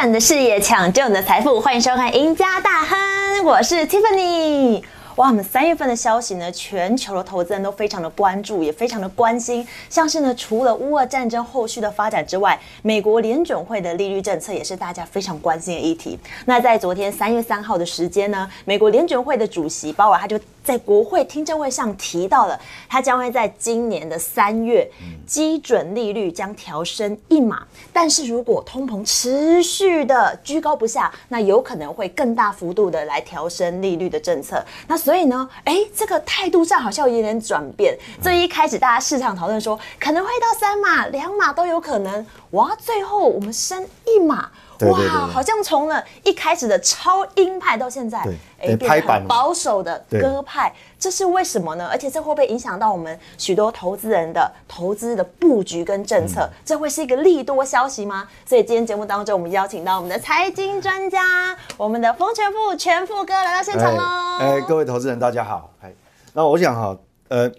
转你的视野，抢救你的财富，欢迎收看《赢家大亨》，我是 Tiffany。哇，我们三月份的消息呢，全球的投资人都非常的关注，也非常的关心。像是呢，除了乌俄战争后续的发展之外，美国联准会的利率政策也是大家非常关心的议题。那在昨天三月三号的时间呢，美国联准会的主席鲍尔他就在国会听证会上提到了，他将会在今年的三月基准利率将调升一码，但是如果通膨持续的居高不下，那有可能会更大幅度的来调升利率的政策。那所以呢，哎，这个态度上好像有点转变。这一开始大家市场讨论说可能会到三码、两码都有可能，哇，最后我们升一码。哇，好像从了一开始的超鹰派到现在，哎，变很保守的鸽派，这是为什么呢？而且这会不会影响到我们许多投资人的投资的布局跟政策？这会是一个利多消息吗？所以今天节目当中，我们邀请到我们的财经专家，我们的风全富全富哥来到现场喽。哎，各位投资人大家好，哎，那我想哈，呃。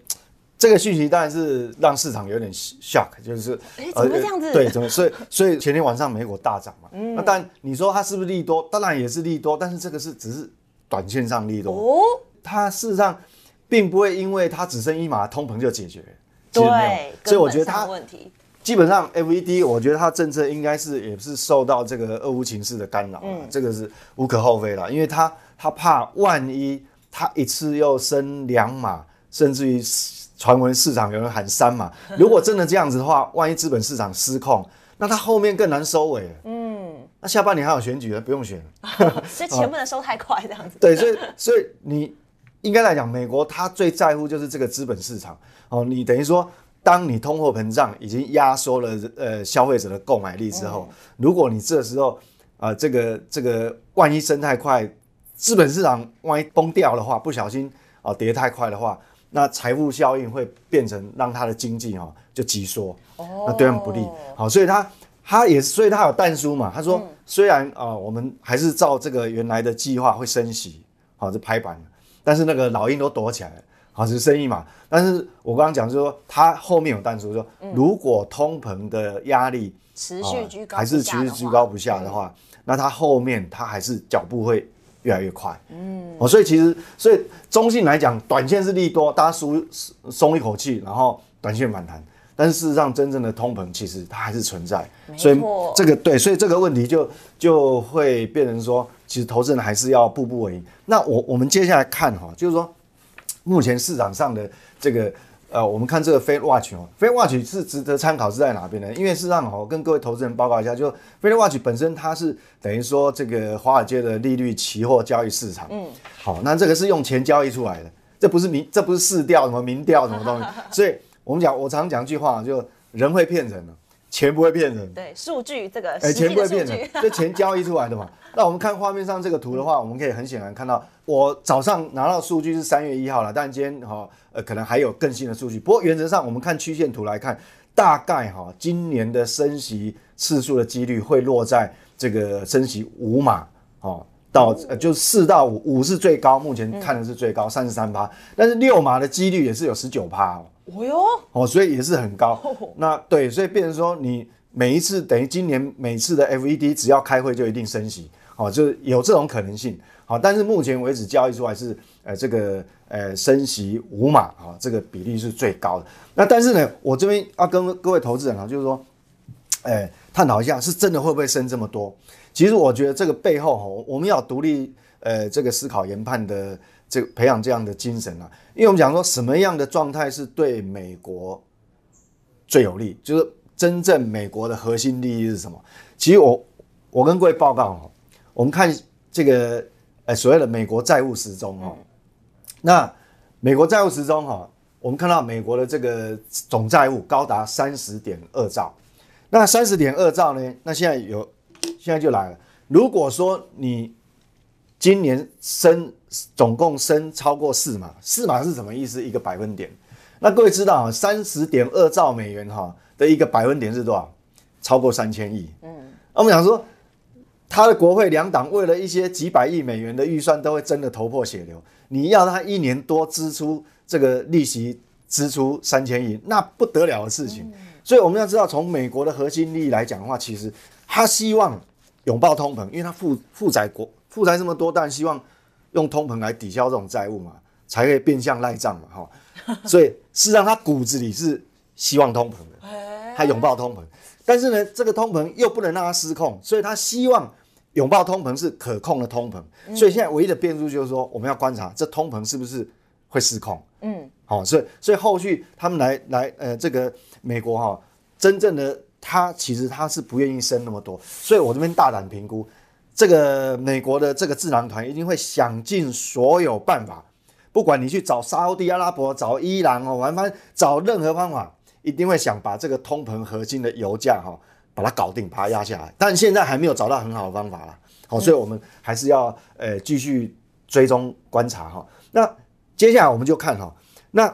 这个讯息当然是让市场有点 shock，就是哎，怎么这样子？对，怎么？所以，所以前天晚上美股大涨嘛。嗯。那但你说它是不是利多？当然也是利多，但是这个是只是短线上利多。哦。它事实上并不会因为它只剩一码通膨就解决。对。所以我觉得它基本上 FED，我觉得它政策应该是也是受到这个俄乌情势的干扰。嗯。这个是无可厚非了，因为它它怕万一它一次又升两码，甚至于。传闻市场有人喊三嘛？如果真的这样子的话，万一资本市场失控，那它后面更难收尾。嗯，那下半年还有选举了，不用选，所以钱不能收太快，这样子。对，所以所以你应该来讲，美国它最在乎就是这个资本市场哦。你等于说，当你通货膨胀已经压缩了呃消费者的购买力之后，如果你这时候啊这个这个万一升太快，资本市场万一崩掉的话，不小心啊跌太快的话。那财富效应会变成让他的经济哈就急缩，那对他们不利。好，所以他他也所以他有淡书嘛，他说虽然啊我们还是照这个原来的计划会升息，好这拍板但是那个老鹰都躲起来了，好是生意嘛。但是我刚刚讲说他后面有淡书说，如果通膨的压力持续居高还是持续居高不下的话，那他后面他还是脚步会。越来越快，嗯，哦，所以其实，所以中性来讲，短线是利多，大家舒松一口气，然后短线反弹。但是事实上，真正的通膨其实它还是存在，所以这个对，所以这个问题就就会变成说，其实投资人还是要步步为营。那我我们接下来看哈，就是说目前市场上的这个。呃，我们看这个 Fed Watch 哦，Fed Watch 是值得参考是在哪边呢？因为事实上哦，跟各位投资人报告一下，就 Fed Watch 本身它是等于说这个华尔街的利率期货交易市场。嗯，好，那这个是用钱交易出来的，这不是民，这不是市调什么民调什么东西。所以我们讲，我常讲一句话，就人会骗人钱不会骗人。对，数据这个，哎，钱不会骗人，这钱交易出来的嘛。那我们看画面上这个图的话，我们可以很显然看到，我早上拿到数据是三月一号了，但今天哈呃可能还有更新的数据。不过原则上，我们看曲线图来看，大概哈今年的升息次数的几率会落在这个升息五码哦，到呃就四到五，五是最高，目前看的是最高三十三趴，但是六码的几率也是有十九趴哦。哦哟，哦所以也是很高。那对，所以变成说你每一次等于今年每次的 FED 只要开会就一定升息。哦，就是有这种可能性，好，但是目前为止交易出来是，呃，这个呃升息五码，啊，这个比例是最高的。那但是呢，我这边要跟各位投资人啊，就是说，哎，探讨一下，是真的会不会升这么多？其实我觉得这个背后哈，我们要独立，呃，这个思考研判的，这个培养这样的精神啊，因为我们讲说什么样的状态是对美国最有利，就是真正美国的核心利益是什么？其实我我跟各位报告哈。我们看这个，呃，所谓的美国债务时钟哈，那美国债务时钟哈，我们看到美国的这个总债务高达三十点二兆，那三十点二兆呢？那现在有，现在就来了。如果说你今年升总共升超过四码，四码是什么意思？一个百分点。那各位知道啊，三十点二兆美元哈的一个百分点是多少？超过三千亿。嗯，那我们想说。他的国会两党为了一些几百亿美元的预算，都会争得头破血流。你要他一年多支出这个利息支出三千亿，那不得了的事情。所以我们要知道，从美国的核心利益来讲的话，其实他希望拥抱通膨，因为他负负债国负债这么多，当然希望用通膨来抵消这种债务嘛，才可以变相赖账嘛，哈。所以事实上，他骨子里是希望通膨的，他拥抱通膨，但是呢，这个通膨又不能让他失控，所以他希望拥抱通膨是可控的通膨。所以现在唯一的变数就是说，我们要观察这通膨是不是会失控。嗯，好，所以所以后续他们来来呃，这个美国哈，真正的他其实他是不愿意升那么多，所以我这边大胆评估。这个美国的这个智囊团一定会想尽所有办法，不管你去找沙地阿拉伯、找伊朗哦，反正找任何方法，一定会想把这个通膨核心的油价哈，把它搞定，把它压下来。但现在还没有找到很好的方法啦，好，所以我们还是要呃继续追踪观察哈。那接下来我们就看哈，那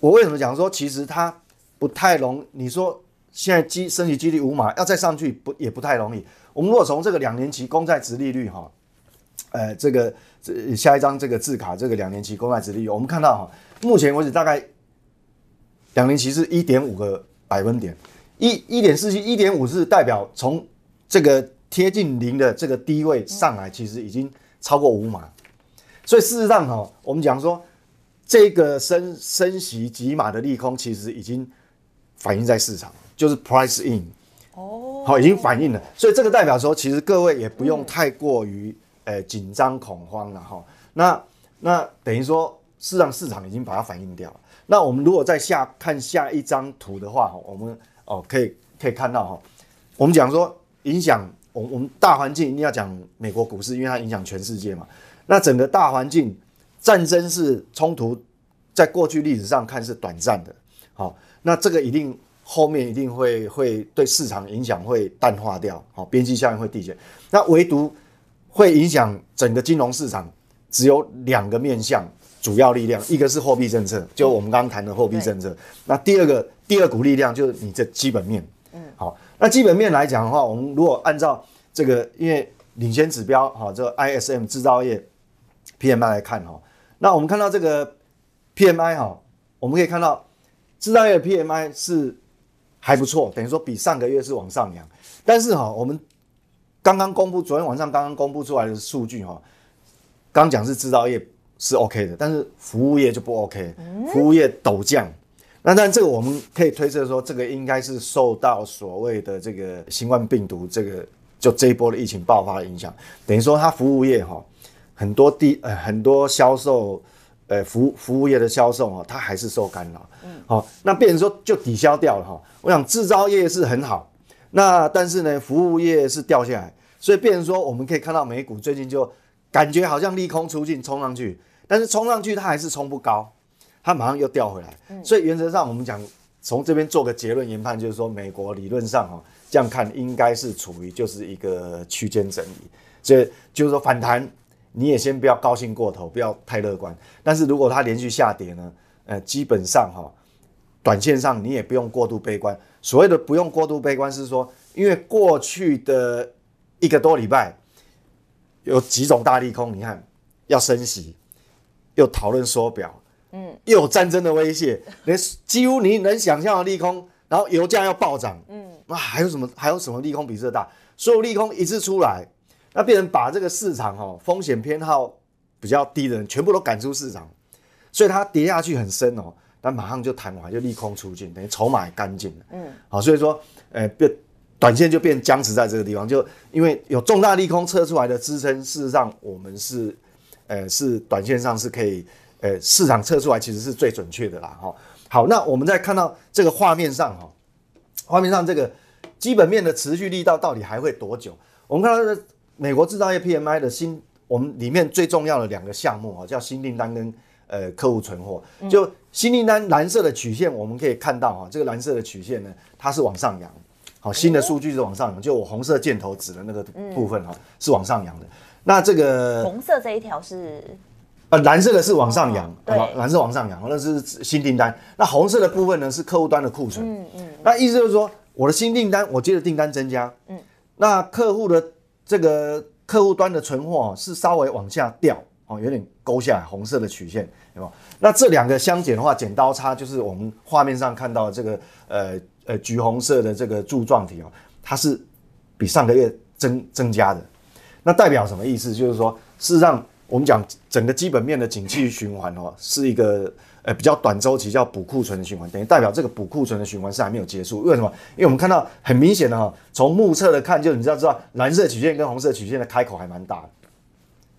我为什么讲说其实它不太容？你说现在基升级几率五码，要再上去不也不太容易。我们如果从这个两年期公债值利率哈，呃，这个这下一张这个字卡这个两年期公债值利率，我们看到哈，目前为止大概两年期是一点五个百分点，一一点四七，一点五是代表从这个贴近零的这个低位上来，其实已经超过五码，所以事实上哈，我们讲说这个升升息几码的利空，其实已经反映在市场，就是 price in。哦，好，已经反映了，所以这个代表说，其实各位也不用太过于呃紧张恐慌了哈。那那等于说，市场市场已经把它反映掉了。那我们如果在下看下一张图的话，我们哦可以可以看到哈，我们讲说影响我我们大环境一定要讲美国股市，因为它影响全世界嘛。那整个大环境战争是冲突，在过去历史上看是短暂的，好，那这个一定。后面一定会会对市场影响会淡化掉，好，边际效应会递减。那唯独会影响整个金融市场，只有两个面向主要力量，一个是货币政策，就我们刚刚谈的货币政策。那第二个第二股力量就是你这基本面，嗯，好，那基本面来讲的话，我们如果按照这个，因为领先指标，哈，这个 ISM 制造业 PMI 来看，哈，那我们看到这个 PMI，哈，我们可以看到制造业 PMI 是。还不错，等于说比上个月是往上扬，但是哈，我们刚刚公布，昨天晚上刚刚公布出来的数据哈，刚讲是制造业是 OK 的，但是服务业就不 OK，服务业陡降。那但这个我们可以推测说，这个应该是受到所谓的这个新冠病毒这个就这一波的疫情爆发的影响，等于说它服务业哈很多地呃很多销售。呃，服服务业的销售啊，它还是受干扰。嗯，好，那变成说就抵消掉了哈。我想制造业是很好，那但是呢，服务业是掉下来，所以变成说我们可以看到美股最近就感觉好像利空出尽，冲上去，但是冲上去它还是冲不高，它马上又掉回来。所以原则上我们讲从这边做个结论研判，就是说美国理论上哈这样看应该是处于就是一个区间整理，所以就是说反弹。你也先不要高兴过头，不要太乐观。但是如果它连续下跌呢？呃，基本上哈，短线上你也不用过度悲观。所谓的不用过度悲观，是说因为过去的一个多礼拜有几种大利空，你看要升息，又讨论缩表，嗯，又有战争的威胁，连几乎你能想象的利空，然后油价要暴涨，嗯，那还有什么？还有什么利空比这大？所有利空一次出来。那别人把这个市场哦风险偏好比较低的人全部都赶出市场，所以它跌下去很深哦，但马上就弹完就利空出尽，等于筹码干净了。嗯，好，所以说，呃，变短线就变僵持在这个地方，就因为有重大利空测出来的支撑，事实上我们是，呃，是短线上是可以，呃，市场测出来其实是最准确的啦。哈，好，那我们再看到这个画面上哈，画面上这个基本面的持续力道到底还会多久？我们看到。美国制造业 PMI 的新，我们里面最重要的两个项目啊，叫新订单跟呃客户存货。就新订单蓝色的曲线，我们可以看到哈，这个蓝色的曲线呢，它是往上扬，好，新的数据是往上扬，就我红色箭头指的那个部分哈，是往上扬的。那这个红色这一条是，呃，蓝色的是往上扬，对，蓝色往上扬，那是新订单。那红色的部分呢，是客户端的库存。嗯嗯。那意思就是说，我的新订单，我接的订单增加，嗯，那客户的。这个客户端的存货是稍微往下掉哦，有点勾下来，红色的曲线，有有？那这两个相减的话，剪刀差就是我们画面上看到这个呃呃橘红色的这个柱状体哦，它是比上个月增增加的。那代表什么意思？就是说，事实上我们讲整个基本面的景气循环哦，是一个呃比较短周期叫补库存的循环，等于代表这个补库存的循环是还没有结束。为什么？因为我们看到很明显的哈，从目测的看，就你知道知道蓝色曲线跟红色曲线的开口还蛮大的。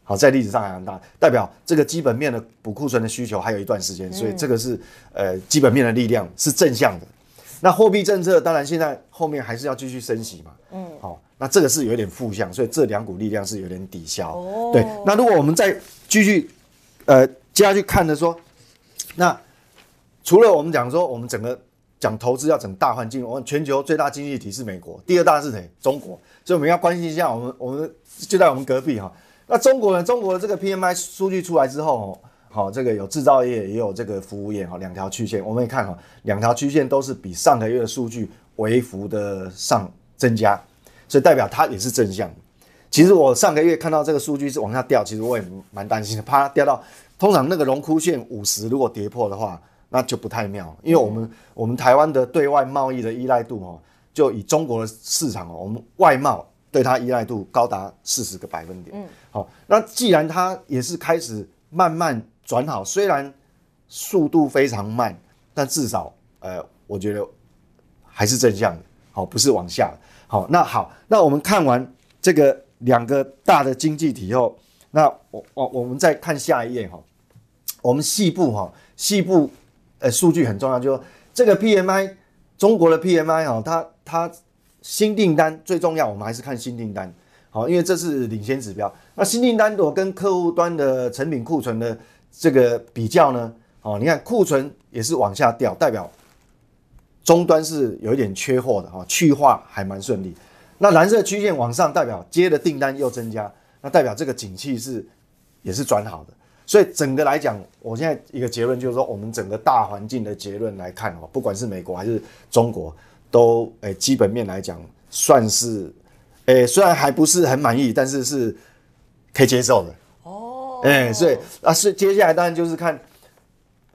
好，在历史上还蛮大，代表这个基本面的补库存的需求还有一段时间，所以这个是呃基本面的力量是正向的。那货币政策当然现在后面还是要继续升息嘛，嗯，好，那这个是有点负向，所以这两股力量是有点抵消。哦，对，那如果我们再继续呃接下去看的说，那除了我们讲说我们整个讲投资要整大环境，我们全球最大经济体是美国，第二大是谁？中国，所以我们要关心一下我们我们就在我们隔壁哈。那中国呢？中国这个 PMI 数据出来之后，好，这个有制造业，也有这个服务业，哈，两条曲线，我们也看哈，两条曲线都是比上个月的数据微幅的上增加，所以代表它也是正向。其实我上个月看到这个数据是往下掉，其实我也蛮担心的，怕掉到通常那个荣枯线五十如果跌破的话，那就不太妙，因为我们我们台湾的对外贸易的依赖度哦，就以中国的市场哦，我们外贸。对它依赖度高达四十个百分点。嗯，好，那既然它也是开始慢慢转好，虽然速度非常慢，但至少呃，我觉得还是正向的。好，不是往下。好，那好，那我们看完这个两个大的经济体后，那我我我们再看下一页哈。我们细部哈，细部呃数据很重要，就说这个 PMI，中国的 PMI 哈，它它。新订单最重要，我们还是看新订单，好，因为这是领先指标。那新订单我跟客户端的成品库存的这个比较呢，哦，你看库存也是往下掉，代表终端是有一点缺货的哈，去化还蛮顺利。那蓝色曲线往上，代表接的订单又增加，那代表这个景气是也是转好的。所以整个来讲，我现在一个结论就是说，我们整个大环境的结论来看哦，不管是美国还是中国。都诶，基本面来讲算是诶，虽然还不是很满意，但是是可以接受的哦。诶，所以啊，是接下来当然就是看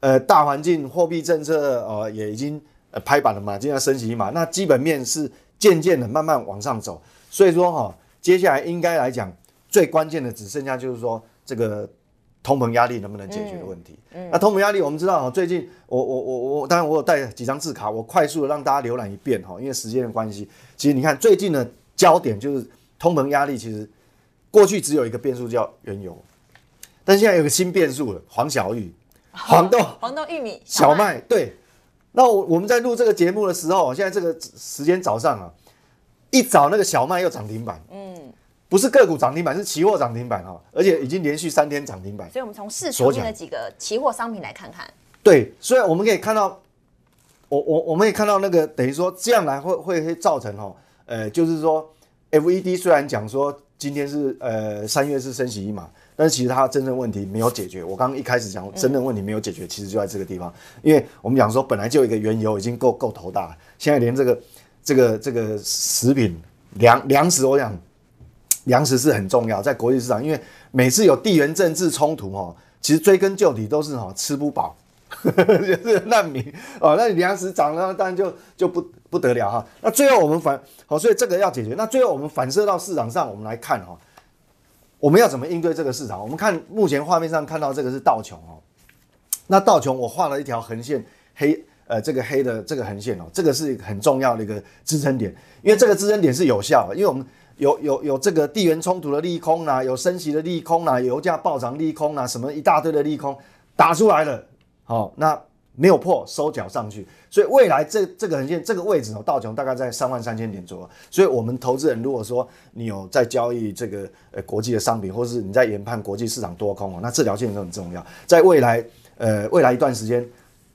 呃大环境、货币政策呃也已经呃拍板了嘛，今天升息嘛，那基本面是渐渐的慢慢往上走。所以说哈，接下来应该来讲最关键的只剩下就是说这个。通膨压力能不能解决的问题？嗯，那通膨压力我们知道哈，最近我我我我当然我有带几张字卡，我快速的让大家浏览一遍哈，因为时间的关系。其实你看最近的焦点就是通膨压力，其实过去只有一个变数叫原油，但现在有个新变数了，黄小玉、黄豆、黄豆、玉米、小麦。对，那我我们在录这个节目的时候，现在这个时间早上啊，一早那个小麦又涨停板。嗯。不是个股涨停板，是期货涨停板哈，而且已经连续三天涨停板。所以，我们从市场面的几个期货商品来看看。对，所以我们可以看到，我我我们也看到那个等于说这样来会会会造成哈，呃，就是说，FED 虽然讲说今天是呃三月是升息一码，但是其实它真正问题没有解决。我刚刚一开始讲真正问题没有解决，其实就在这个地方，因为我们讲说本来就一个原油已经够够头大，现在连这个这个这个食品粮粮食，我想。粮食是很重要，在国际市场，因为每次有地缘政治冲突哈，其实追根究底都是哈吃不饱，就是难民哦。那你粮食涨了，当然就就不不得了哈。那最后我们反好，所以这个要解决。那最后我们反射到市场上，我们来看哈，我们要怎么应对这个市场？我们看目前画面上看到这个是道琼哦，那道琼我画了一条横线，黑呃这个黑的这个横线哦，这个是很重要的一个支撑点，因为这个支撑点是有效的，因为我们。有有有这个地缘冲突的利空啦，有升息的利空啦，油价暴涨利空啦，什么一大堆的利空打出来了，好，那没有破收脚上去，所以未来这这个横线这个位置哦，道琼大概在三万三千点左右，所以我们投资人如果说你有在交易这个呃国际的商品，或是你在研判国际市场多空哦，那这条线都很重要，在未来呃未来一段时间，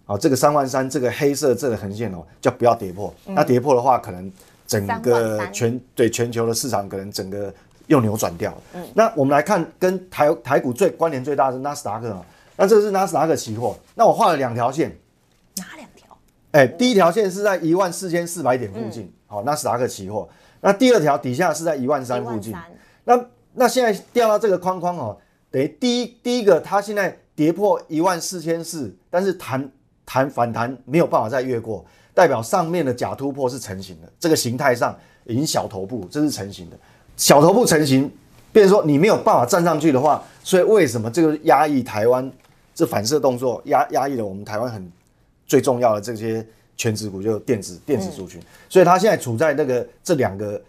好，这个三万三这个黑色这个横线哦，就不要跌破，那跌破的话可能。整个全对全球的市场可能整个又扭转掉。嗯，那我们来看跟台台股最关联最大的是纳斯达克啊。那这个是纳斯达克期货。那我画了两条线。哪两条？哎，第一条线是在一万四千四百点附近，好，纳斯达克期货。那第二条底下是在一万三附近。那那现在掉到这个框框哦，等于第一第一个它现在跌破一万四千四，但是弹弹反弹没有办法再越过。代表上面的假突破是成型的，这个形态上已经小头部，这是成型的。小头部成型，变成说你没有办法站上去的话，所以为什么这个压抑台湾这反射动作压压抑了我们台湾很最重要的这些全职股，就是电子电子族群，所以它现在处在那个这两个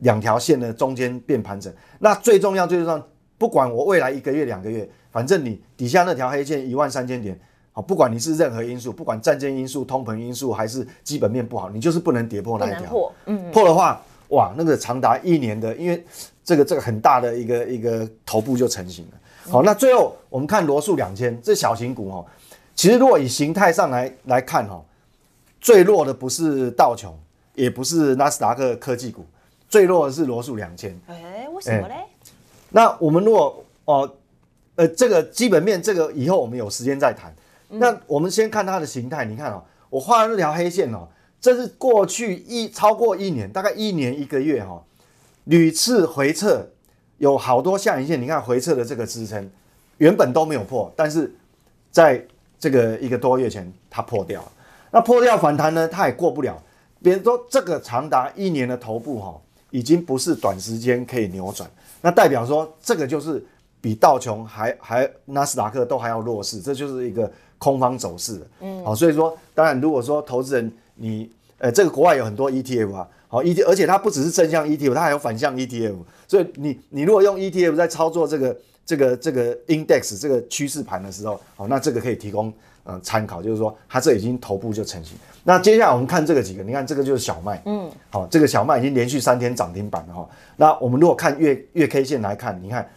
两条线的中间变盘整。那最重要就是说，不管我未来一个月两个月，反正你底下那条黑线一万三千点。好，不管你是任何因素，不管战争因素、通膨因素，还是基本面不好，你就是不能跌破那一条。破，嗯，破的话，哇，那个长达一年的，因为这个这个很大的一个一个头部就成型了。好，那最后我们看罗素两千，这小型股哈，其实如果以形态上来来看哈，最弱的不是道琼，也不是纳斯达克科技股，最弱的是罗素两千。哎，为什么嘞？那我们如果哦，呃，这个基本面，这个以后我们有时间再谈。那我们先看它的形态，你看哦，我画的那条黑线哦，这是过去一超过一年，大概一年一个月哈，屡次回撤，有好多下影线，你看回撤的这个支撑，原本都没有破，但是在这个一个多月前它破掉了，那破掉反弹呢，它也过不了。别人说这个长达一年的头部哈，已经不是短时间可以扭转，那代表说这个就是比道琼还还纳斯达克都还要弱势，这就是一个。空方走势，嗯，好，所以说，当然，如果说投资人你，呃，这个国外有很多 ETF 啊，好 ETF，而且它不只是正向 ETF，它还有反向 ETF，所以你你如果用 ETF 在操作这个这个这个 index 这个趋势盘的时候，好，那这个可以提供呃参考，就是说它这已经头部就成型。那接下来我们看这个几个，你看这个就是小麦，嗯，好，这个小麦已经连续三天涨停板了哈。那我们如果看月月 K 线来看，你看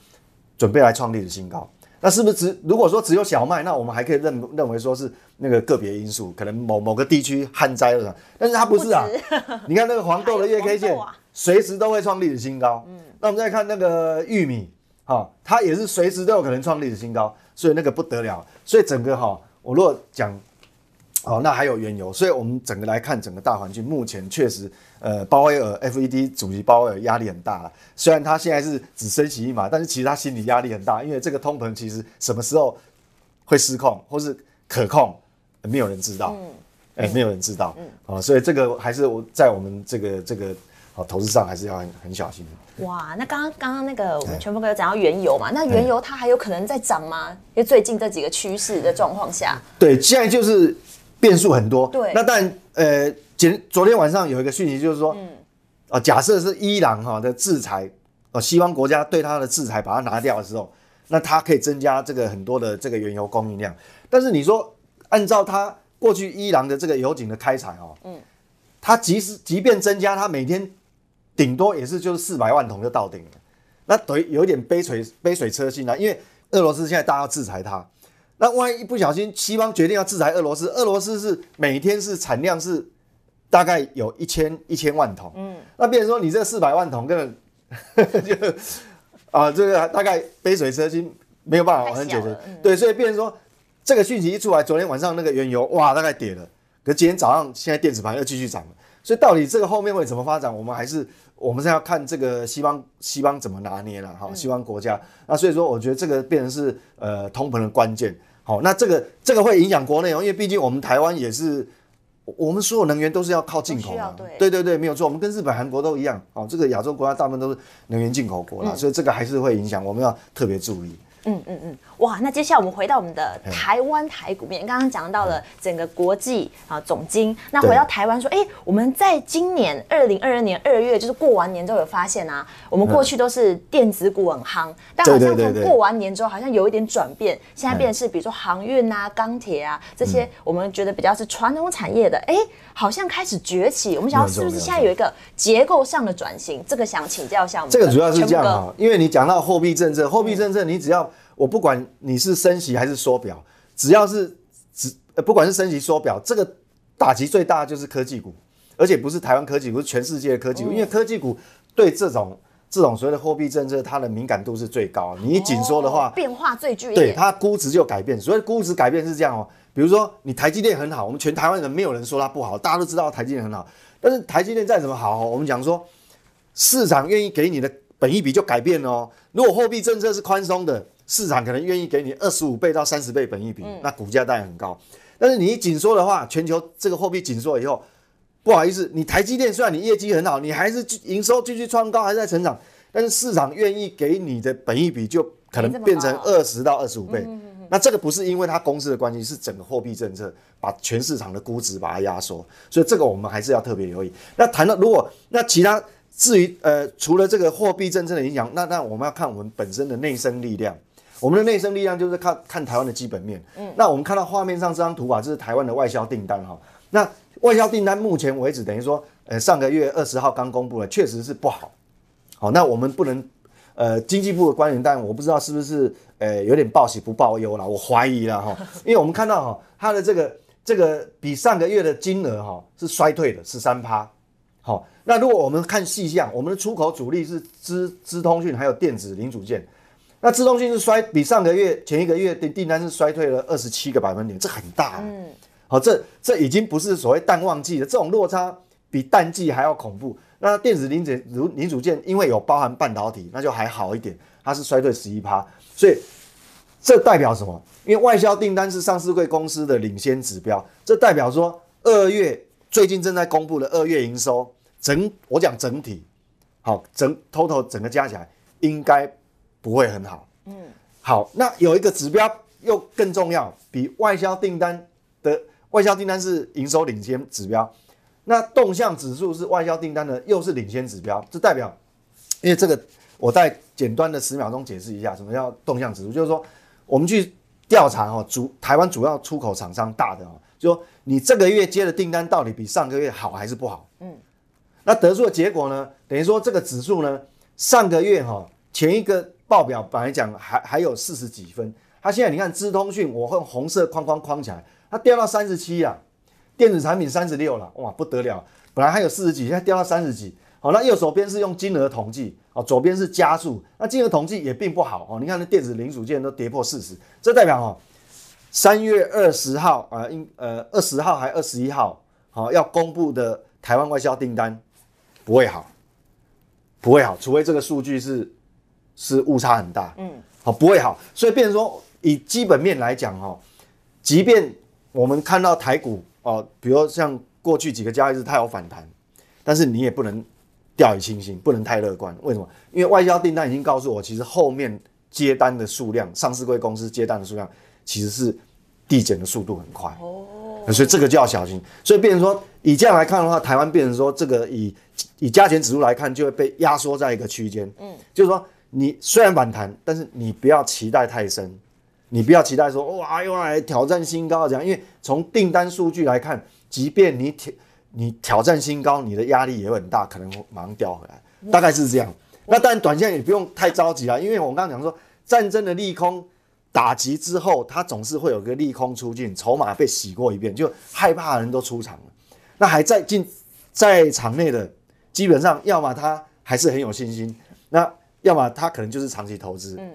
准备来创历史新高。那是不是只如果说只有小麦，那我们还可以认认为说是那个个别因素，可能某某个地区旱灾了，但是它不是啊。你看那个黄豆的月 K 线，随时都会创历史新高。嗯，那我们再看那个玉米，哈，它也是随时都有可能创历史新高，所以那个不得了。所以整个哈，我如果讲。哦，那还有原油，所以我们整个来看整个大环境，目前确实，呃，鲍威尔 FED 主席鲍威尔压力很大了。虽然他现在是只升息一码，但是其实他心理压力很大，因为这个通膨其实什么时候会失控或是可控，没有人知道。嗯，哎，没有人知道。嗯，啊，所以这个还是我在我们这个这个啊投资上还是要很很小心。哇，那刚刚刚刚那个我们全部哥有讲到原油嘛？那原油它还有可能在涨吗？因为最近这几个趋势的状况下，对，现在就是。变数很多，对。那但呃，前昨天晚上有一个讯息，就是说，嗯，啊，假设是伊朗哈的制裁，呃，西方国家对它的制裁把它拿掉的时候，那它可以增加这个很多的这个原油供应量。但是你说，按照它过去伊朗的这个油井的开采哦，嗯，它即使即便增加，它每天顶多也是就是四百万桶就到顶了，那等于有点杯水杯水车薪啊，因为俄罗斯现在大家要制裁它。那万一不小心，西方决定要制裁俄罗斯，俄罗斯是每天是产量是大概有一千一千万桶，嗯，那变成说你这四百万桶根本就啊，这个大概杯水车薪，没有办法完全解决，对，所以变成说这个讯息一出来，昨天晚上那个原油哇大概跌了，可今天早上现在电子盘又继续涨了，所以到底这个后面会怎么发展，我们还是我们是要看这个西方西方怎么拿捏了哈，西方国家，那所以说我觉得这个变成是呃通膨的关键。好，那这个这个会影响国内哦，因为毕竟我们台湾也是，我们所有能源都是要靠进口的，对对对，没有错，我们跟日本、韩国都一样，哦，这个亚洲国家大部分都是能源进口国了，所以这个还是会影响，我们要特别注意。嗯嗯嗯，哇，那接下来我们回到我们的台湾台股面，刚刚讲到了整个国际啊总金，那回到台湾说，哎，我们在今年二零二二年二月，就是过完年都有发现啊，我们过去都是电子股很夯，但好像从过完年之后，好像有一点转变，现在变是比如说航运啊、钢铁啊这些，我们觉得比较是传统产业的，哎，好像开始崛起。我们想要是不是现在有一个结构上的转型？这个想请教一下我们。这个主要是这样啊，因为你讲到货币政策，货币政策你只要。我不管你是升息还是缩表，只要是只不管是升息缩表，这个打击最大的就是科技股，而且不是台湾科技股，是全世界的科技股，因为科技股对这种这种所谓的货币政策，它的敏感度是最高。你一紧缩的话，变化最剧烈，对它估值就改变。所以估值改变是这样哦，比如说你台积电很好，我们全台湾人没有人说它不好，大家都知道台积电很好。但是台积电再怎么好，我们讲说市场愿意给你的本益比就改变哦。如果货币政策是宽松的。市场可能愿意给你二十五倍到三十倍本益比，那股价当然很高。但是你一紧缩的话，全球这个货币紧缩以后，不好意思，你台积电虽然你业绩很好，你还是营收继续创高，还是在成长，但是市场愿意给你的本益比就可能变成高二十到二十五倍。那这个不是因为它公司的关系，是整个货币政策把全市场的估值把它压缩，所以这个我们还是要特别留意。那谈到如果那其他至于呃除了这个货币政策的影响，那那我们要看我们本身的内生力量。我们的内生力量就是看看台湾的基本面。嗯，那我们看到画面上这张图啊，这是台湾的外销订单哈。那外销订单目前为止等于说，呃上个月二十号刚公布了，确实是不好。好，那我们不能，呃，经济部的官员，但我不知道是不是，呃，有点报喜不报忧了，我怀疑了哈，因为我们看到哈，它的这个这个比上个月的金额哈是衰退的十三趴，好，那如果我们看细项，我们的出口主力是资资通讯还有电子零组件，那自动性是衰比上个月前一个月的订单是衰退了二十七个百分点，这很大，嗯，好，这这已经不是所谓淡旺季了，这种落差比淡季还要恐怖。那电子零件如零组件，因为有包含半导体，那就还好一点，它是衰退十一趴，所以这代表什么？因为外销订单是上市贵公司的领先指标，这代表说二月最近正在公布的二月营收整，我讲整体，好整 total 整个加起来应该不会很好。嗯，好，那有一个指标又更重要，比外销订单的外销订单是营收领先指标。那动向指数是外销订单的，又是领先指标，这代表，因为这个我在简单的十秒钟解释一下，什么叫动向指数，就是说我们去调查哈，主台湾主要出口厂商大的哦，就说你这个月接的订单到底比上个月好还是不好？嗯，那得出的结果呢，等于说这个指数呢，上个月哈前一个报表本来讲还还有四十几分，它现在你看资通讯，我用红色框框框起来，它掉到三十七呀。电子产品三十六了，哇，不得了！本来还有四十几，现在掉到三十几。好，那右手边是用金额统计，哦，左边是加速。那金额统计也并不好哦。你看那电子零组件都跌破四十，这代表哦，三月二十号啊，应呃二十号还二十一号，好要公布的台湾外销订单不会好，不会好，除非这个数据是是误差很大，嗯，好不会好。所以变成说，以基本面来讲哈，即便我们看到台股。哦，比如像过去几个交易日它有反弹，但是你也不能掉以轻心，不能太乐观。为什么？因为外销订单已经告诉我，其实后面接单的数量，上市贵公司接单的数量其实是递减的速度很快。哦，所以这个就要小心。所以变成说，以这样来看的话，台湾变成说，这个以以加权指数来看，就会被压缩在一个区间。嗯，就是说你虽然反弹，但是你不要期待太深。你不要期待说哇又来挑战新高这样，因为从订单数据来看，即便你挑你挑战新高，你的压力也会很大，可能会马上掉回来，大概是这样。那当然短线也不用太着急啊，因为我刚刚讲说战争的利空打击之后，它总是会有个利空出尽，筹码被洗过一遍，就害怕的人都出场了。那还在进在场内的，基本上要么他还是很有信心，那要么它可能就是长期投资。嗯。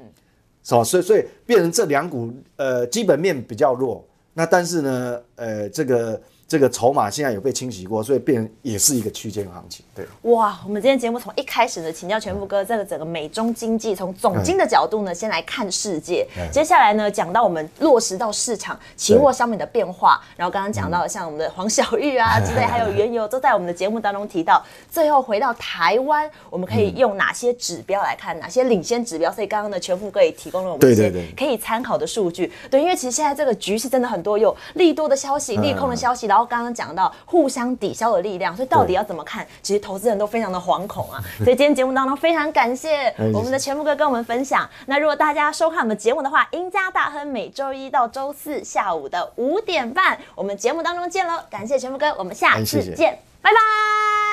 是吧？所以所以变成这两股，呃，基本面比较弱。那但是呢，呃，这个。这个筹码现在有被清洗过，所以变也是一个区间行情。对，哇，我们今天节目从一开始呢，请教全富哥，这个整个美中经济从总经的角度呢，先来看世界。接下来呢，讲到我们落实到市场期货商品的变化，然后刚刚讲到像我们的黄小玉啊之类，还有原油，都在我们的节目当中提到。最后回到台湾，我们可以用哪些指标来看？哪些领先指标？所以刚刚的全富哥也提供了我们一些可以参考的数据。对，因为其实现在这个局势真的很多，有利多的消息、利空的消息，然后刚刚讲到互相抵消的力量，所以到底要怎么看？其实投资人都非常的惶恐啊。所以今天节目当中非常感谢我们的全部哥跟我们分享。那如果大家收看我们节目的话，赢家大亨每周一到周四下午的五点半，我们节目当中见喽！感谢全部哥，我们下次见，拜拜。